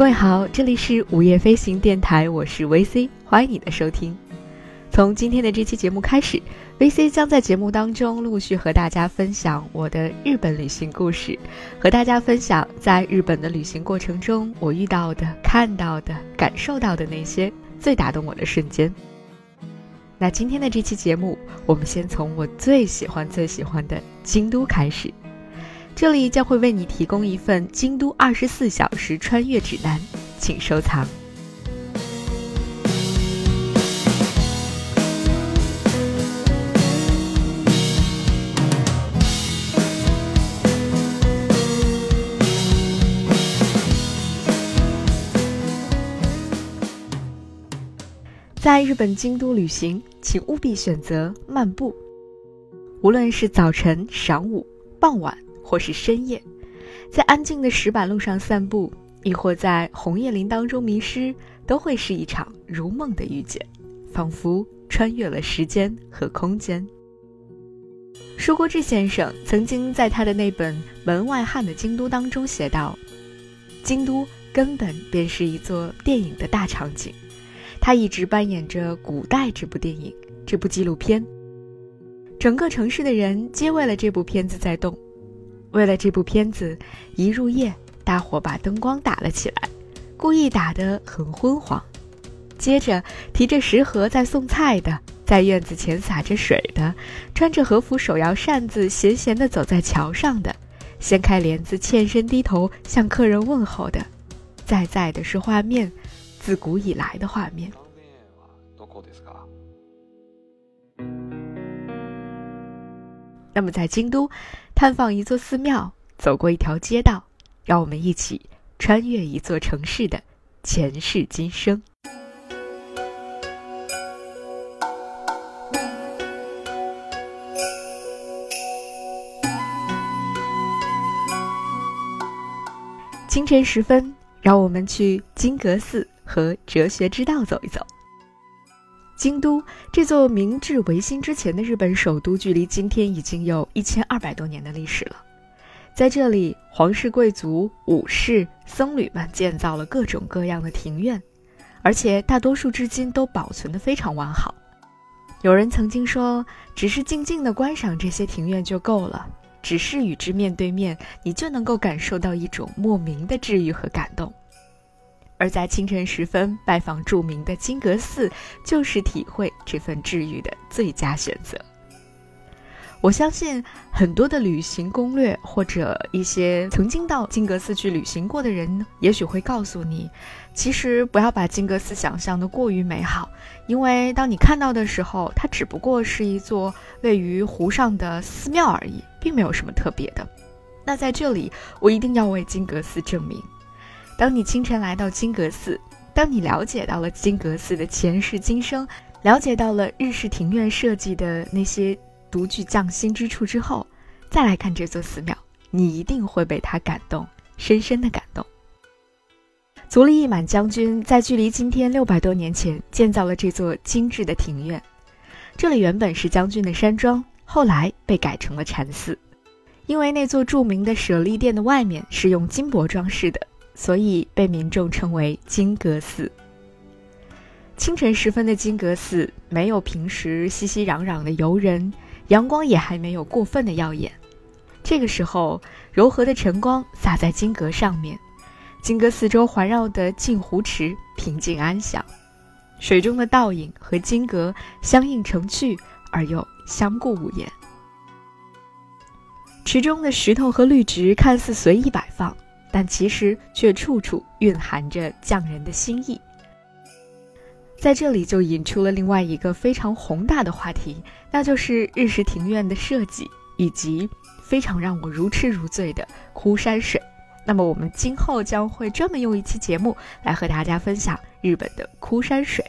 各位好，这里是午夜飞行电台，我是 VC，欢迎你的收听。从今天的这期节目开始，VC 将在节目当中陆续和大家分享我的日本旅行故事，和大家分享在日本的旅行过程中我遇到的、看到的、感受到的那些最打动我的瞬间。那今天的这期节目，我们先从我最喜欢、最喜欢的京都开始。这里将会为你提供一份京都二十四小时穿越指南，请收藏。在日本京都旅行，请务必选择漫步。无论是早晨、晌午、傍晚，或是深夜，在安静的石板路上散步，亦或在红叶林当中迷失，都会是一场如梦的遇见，仿佛穿越了时间和空间。舒国治先生曾经在他的那本《门外汉的京都》当中写道：“京都根本便是一座电影的大场景。”他一直扮演着古代这部电影，这部纪录片。整个城市的人皆为了这部片子在动，为了这部片子，一入夜，大伙把灯光打了起来，故意打得很昏黄。接着，提着食盒在送菜的，在院子前洒着水的，穿着和服手摇扇子闲闲地走在桥上的，掀开帘子欠身低头向客人问候的，在在的是画面。自古以来的画面。那么，在京都探访一座寺庙，走过一条街道，让我们一起穿越一座城市的前世今生。清晨时分，让我们去金阁寺。和哲学之道走一走。京都这座明治维新之前的日本首都，距离今天已经有一千二百多年的历史了。在这里，皇室贵族、武士、僧侣们建造了各种各样的庭院，而且大多数至今都保存得非常完好。有人曾经说，只是静静地观赏这些庭院就够了，只是与之面对面，你就能够感受到一种莫名的治愈和感动。而在清晨时分拜访著名的金阁寺，就是体会这份治愈的最佳选择。我相信很多的旅行攻略或者一些曾经到金阁寺去旅行过的人，也许会告诉你，其实不要把金阁寺想象的过于美好，因为当你看到的时候，它只不过是一座位于湖上的寺庙而已，并没有什么特别的。那在这里，我一定要为金阁寺证明。当你清晨来到金阁寺，当你了解到了金阁寺的前世今生，了解到了日式庭院设计的那些独具匠心之处之后，再来看这座寺庙，你一定会被它感动，深深的感动。足利义满将军在距离今天六百多年前建造了这座精致的庭院，这里原本是将军的山庄，后来被改成了禅寺，因为那座著名的舍利殿的外面是用金箔装饰的。所以被民众称为金阁寺。清晨时分的金阁寺，没有平时熙熙攘攘的游人，阳光也还没有过分的耀眼。这个时候，柔和的晨光洒在金阁上面，金阁四周环绕的镜湖池平静安详，水中的倒影和金阁相映成趣而又相顾无言。池中的石头和绿植看似随意摆放。但其实却处处蕴含着匠人的心意。在这里就引出了另外一个非常宏大的话题，那就是日式庭院的设计，以及非常让我如痴如醉的枯山水。那么我们今后将会专门用一期节目来和大家分享日本的枯山水。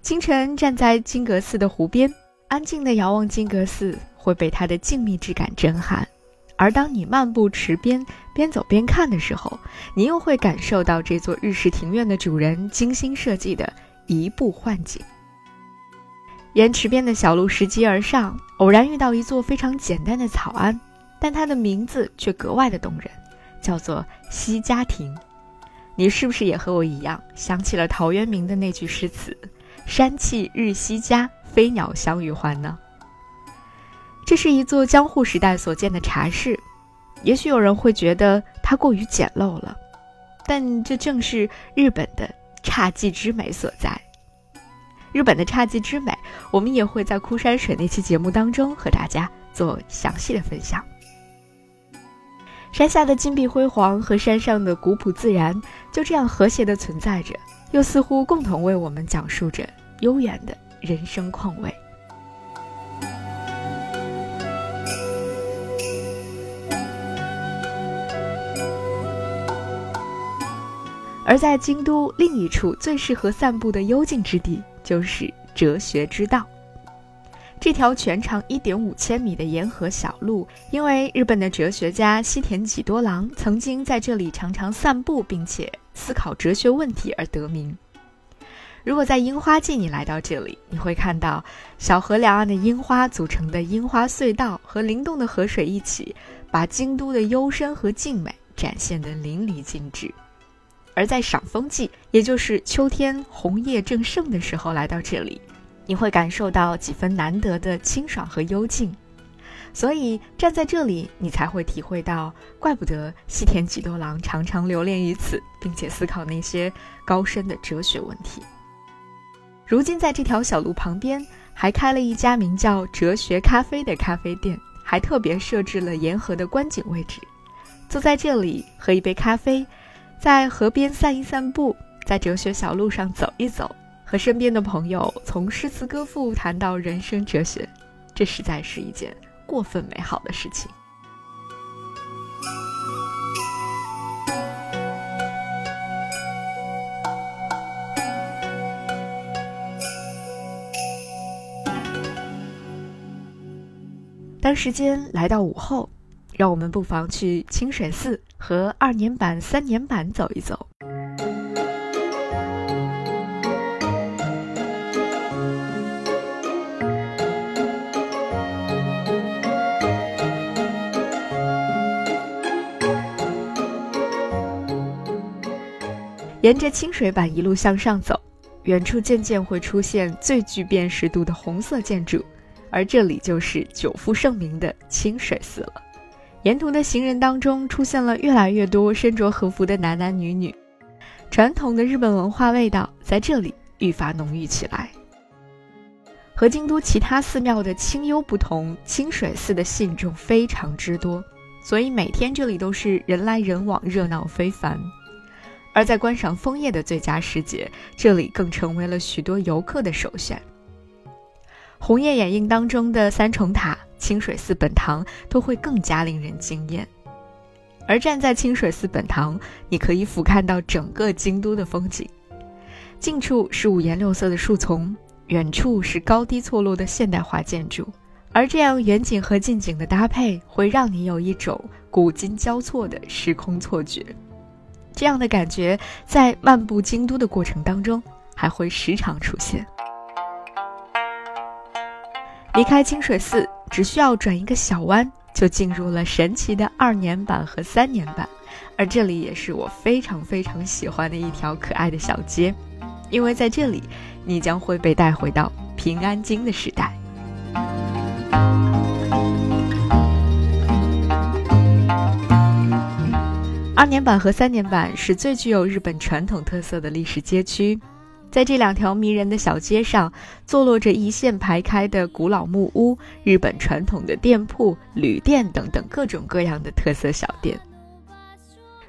清晨站在金阁寺的湖边，安静的遥望金阁寺，会被它的静谧之感震撼。而当你漫步池边，边走边看的时候，你又会感受到这座日式庭院的主人精心设计的一步幻景。沿池边的小路拾级而上，偶然遇到一座非常简单的草庵，但它的名字却格外的动人，叫做西家亭。你是不是也和我一样想起了陶渊明的那句诗词“山气日夕佳，飞鸟相与还”呢？这是一座江户时代所建的茶室，也许有人会觉得它过于简陋了，但这正是日本的侘寂之美所在。日本的侘寂之美，我们也会在枯山水那期节目当中和大家做详细的分享。山下的金碧辉煌和山上的古朴自然，就这样和谐的存在着，又似乎共同为我们讲述着悠远的人生况味。而在京都另一处最适合散步的幽静之地，就是哲学之道。这条全长一点五千米的沿河小路，因为日本的哲学家西田几多郎曾经在这里常常散步，并且思考哲学问题而得名。如果在樱花季你来到这里，你会看到小河两岸的樱花组成的樱花隧道和灵动的河水一起，把京都的幽深和静美展现得淋漓尽致。而在赏枫季，也就是秋天红叶正盛的时候，来到这里，你会感受到几分难得的清爽和幽静。所以站在这里，你才会体会到，怪不得西田几多郎常常留恋于此，并且思考那些高深的哲学问题。如今，在这条小路旁边，还开了一家名叫“哲学咖啡”的咖啡店，还特别设置了沿河的观景位置，坐在这里喝一杯咖啡。在河边散一散步，在哲学小路上走一走，和身边的朋友从诗词歌赋谈到人生哲学，这实在是一件过分美好的事情。当时间来到午后。让我们不妨去清水寺和二年坂、三年坂走一走。沿着清水坂一路向上走，远处渐渐会出现最具辨识度的红色建筑，而这里就是久负盛名的清水寺了。沿途的行人当中出现了越来越多身着和服的男男女女，传统的日本文化味道在这里愈发浓郁起来。和京都其他寺庙的清幽不同，清水寺的信众非常之多，所以每天这里都是人来人往，热闹非凡。而在观赏枫叶的最佳时节，这里更成为了许多游客的首选。红叶掩映当中的三重塔。清水寺本堂都会更加令人惊艳，而站在清水寺本堂，你可以俯瞰到整个京都的风景。近处是五颜六色的树丛，远处是高低错落的现代化建筑，而这样远景和近景的搭配，会让你有一种古今交错的时空错觉。这样的感觉在漫步京都的过程当中，还会时常出现。离开清水寺。只需要转一个小弯，就进入了神奇的二年版和三年版，而这里也是我非常非常喜欢的一条可爱的小街，因为在这里，你将会被带回到平安京的时代。二年版和三年版是最具有日本传统特色的历史街区。在这两条迷人的小街上，坐落着一线排开的古老木屋、日本传统的店铺、旅店等等各种各样的特色小店。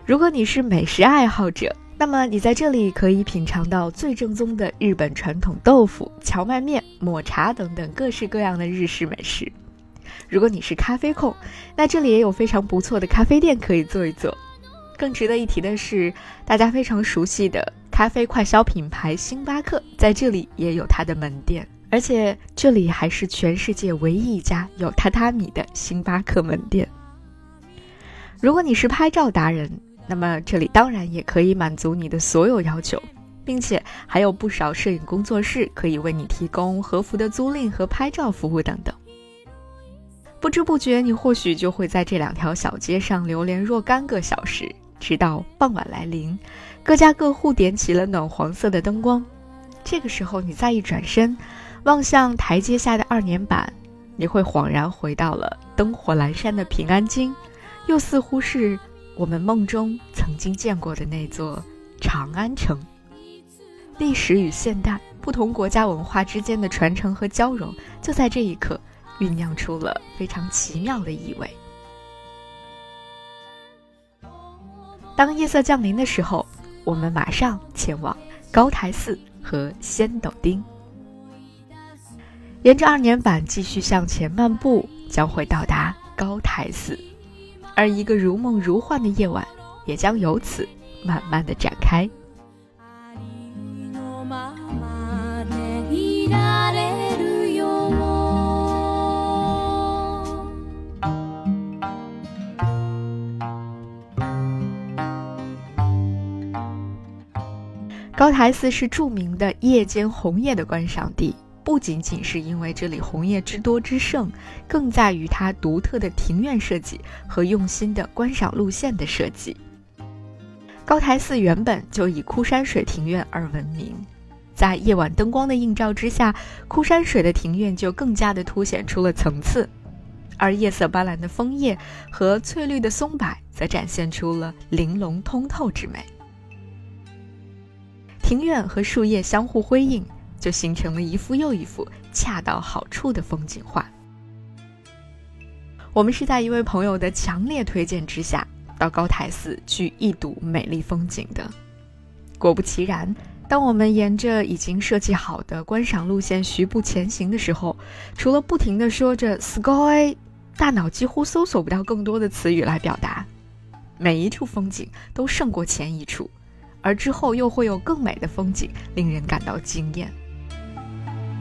如果你是美食爱好者，那么你在这里可以品尝到最正宗的日本传统豆腐、荞麦面、抹茶等等各式各样的日式美食。如果你是咖啡控，那这里也有非常不错的咖啡店可以坐一坐。更值得一提的是，大家非常熟悉的。咖啡快消品牌星巴克在这里也有它的门店，而且这里还是全世界唯一一家有榻榻米的星巴克门店。如果你是拍照达人，那么这里当然也可以满足你的所有要求，并且还有不少摄影工作室可以为你提供和服的租赁和拍照服务等等。不知不觉，你或许就会在这两条小街上流连若干个小时。直到傍晚来临，各家各户点起了暖黄色的灯光。这个时候，你再一转身，望向台阶下的二年坂，你会恍然回到了灯火阑珊的平安京，又似乎是我们梦中曾经见过的那座长安城。历史与现代，不同国家文化之间的传承和交融，就在这一刻酝酿出了非常奇妙的意味。当夜色降临的时候，我们马上前往高台寺和仙斗町。沿着二年坂继续向前漫步，将会到达高台寺，而一个如梦如幻的夜晚也将由此慢慢的展开。高台寺是著名的夜间红叶的观赏地，不仅仅是因为这里红叶之多之盛，更在于它独特的庭院设计和用心的观赏路线的设计。高台寺原本就以枯山水庭院而闻名，在夜晚灯光的映照之下，枯山水的庭院就更加的凸显出了层次，而夜色斑斓的枫叶和翠绿的松柏则展现出了玲珑通透之美。庭院和树叶相互辉映，就形成了一幅又一幅恰到好处的风景画。我们是在一位朋友的强烈推荐之下，到高台寺去一睹美丽风景的。果不其然，当我们沿着已经设计好的观赏路线徐步前行的时候，除了不停地说着 “sky”，大脑几乎搜索不到更多的词语来表达。每一处风景都胜过前一处。而之后又会有更美的风景，令人感到惊艳。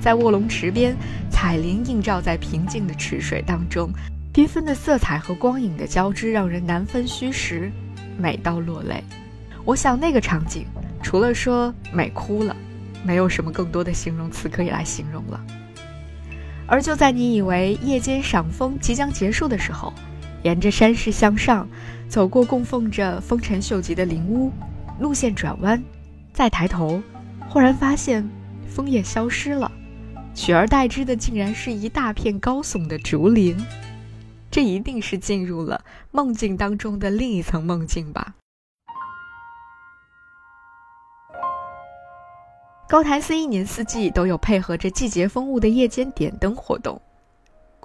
在卧龙池边，彩铃映照在平静的池水当中，缤纷的色彩和光影的交织，让人难分虚实，美到落泪。我想那个场景，除了说美哭了，没有什么更多的形容词可以来形容了。而就在你以为夜间赏枫即将结束的时候，沿着山势向上，走过供奉着丰臣秀吉的灵屋。路线转弯，再抬头，忽然发现枫叶消失了，取而代之的竟然是一大片高耸的竹林。这一定是进入了梦境当中的另一层梦境吧。高台寺一年四季都有配合着季节风物的夜间点灯活动。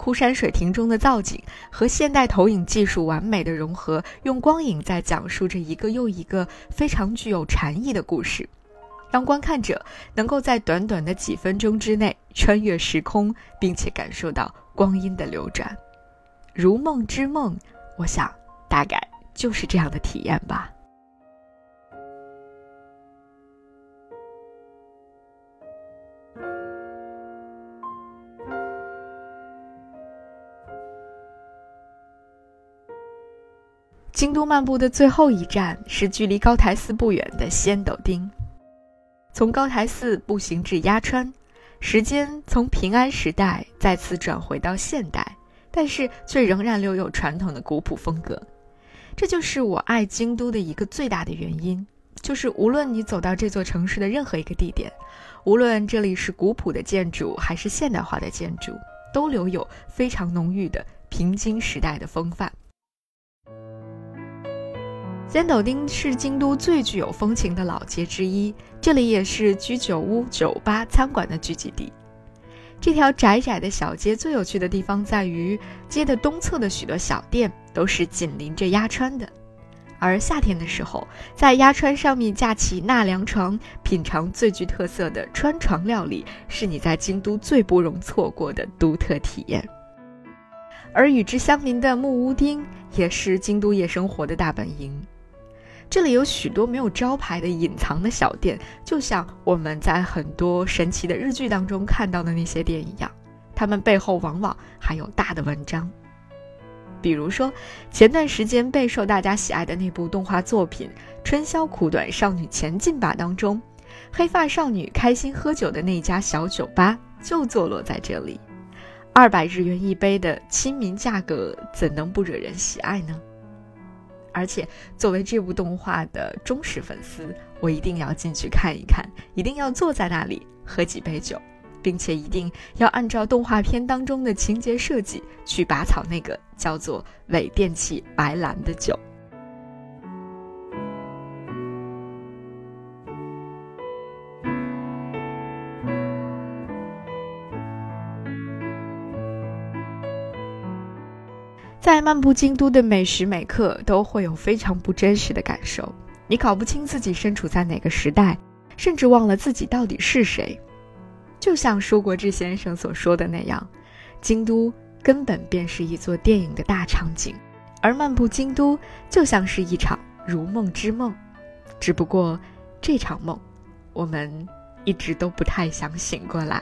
枯山水亭中的造景和现代投影技术完美的融合，用光影在讲述着一个又一个非常具有禅意的故事，让观看者能够在短短的几分钟之内穿越时空，并且感受到光阴的流转，如梦之梦。我想，大概就是这样的体验吧。京都漫步的最后一站是距离高台寺不远的仙斗町。从高台寺步行至鸭川，时间从平安时代再次转回到现代，但是却仍然留有传统的古朴风格。这就是我爱京都的一个最大的原因，就是无论你走到这座城市的任何一个地点，无论这里是古朴的建筑还是现代化的建筑，都留有非常浓郁的平津时代的风范。仙斗町是京都最具有风情的老街之一，这里也是居酒屋、酒吧、餐馆的聚集地。这条窄窄的小街最有趣的地方在于，街的东侧的许多小店都是紧邻着鸭川的，而夏天的时候，在鸭川上面架起纳凉床，品尝最具特色的川床料理，是你在京都最不容错过的独特体验。而与之相邻的木屋町，也是京都夜生活的大本营。这里有许多没有招牌的隐藏的小店，就像我们在很多神奇的日剧当中看到的那些店一样，他们背后往往还有大的文章。比如说，前段时间备受大家喜爱的那部动画作品《春宵苦短，少女前进吧》当中，黑发少女开心喝酒的那家小酒吧就坐落在这里。二百日元一杯的亲民价格，怎能不惹人喜爱呢？而且作为这部动画的忠实粉丝，我一定要进去看一看，一定要坐在那里喝几杯酒，并且一定要按照动画片当中的情节设计去拔草那个叫做伪电器白兰的酒。在漫步京都的每时每刻，都会有非常不真实的感受。你搞不清自己身处在哪个时代，甚至忘了自己到底是谁。就像舒国治先生所说的那样，京都根本便是一座电影的大场景，而漫步京都就像是一场如梦之梦。只不过，这场梦，我们一直都不太想醒过来。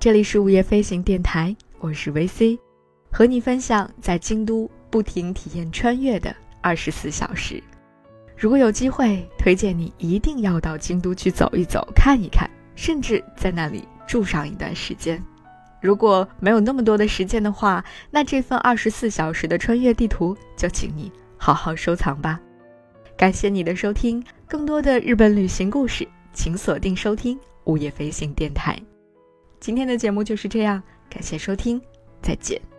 这里是午夜飞行电台，我是 VC，和你分享在京都不停体验穿越的二十四小时。如果有机会，推荐你一定要到京都去走一走、看一看，甚至在那里住上一段时间。如果没有那么多的时间的话，那这份二十四小时的穿越地图就请你好好收藏吧。感谢你的收听，更多的日本旅行故事，请锁定收听午夜飞行电台。今天的节目就是这样，感谢收听，再见。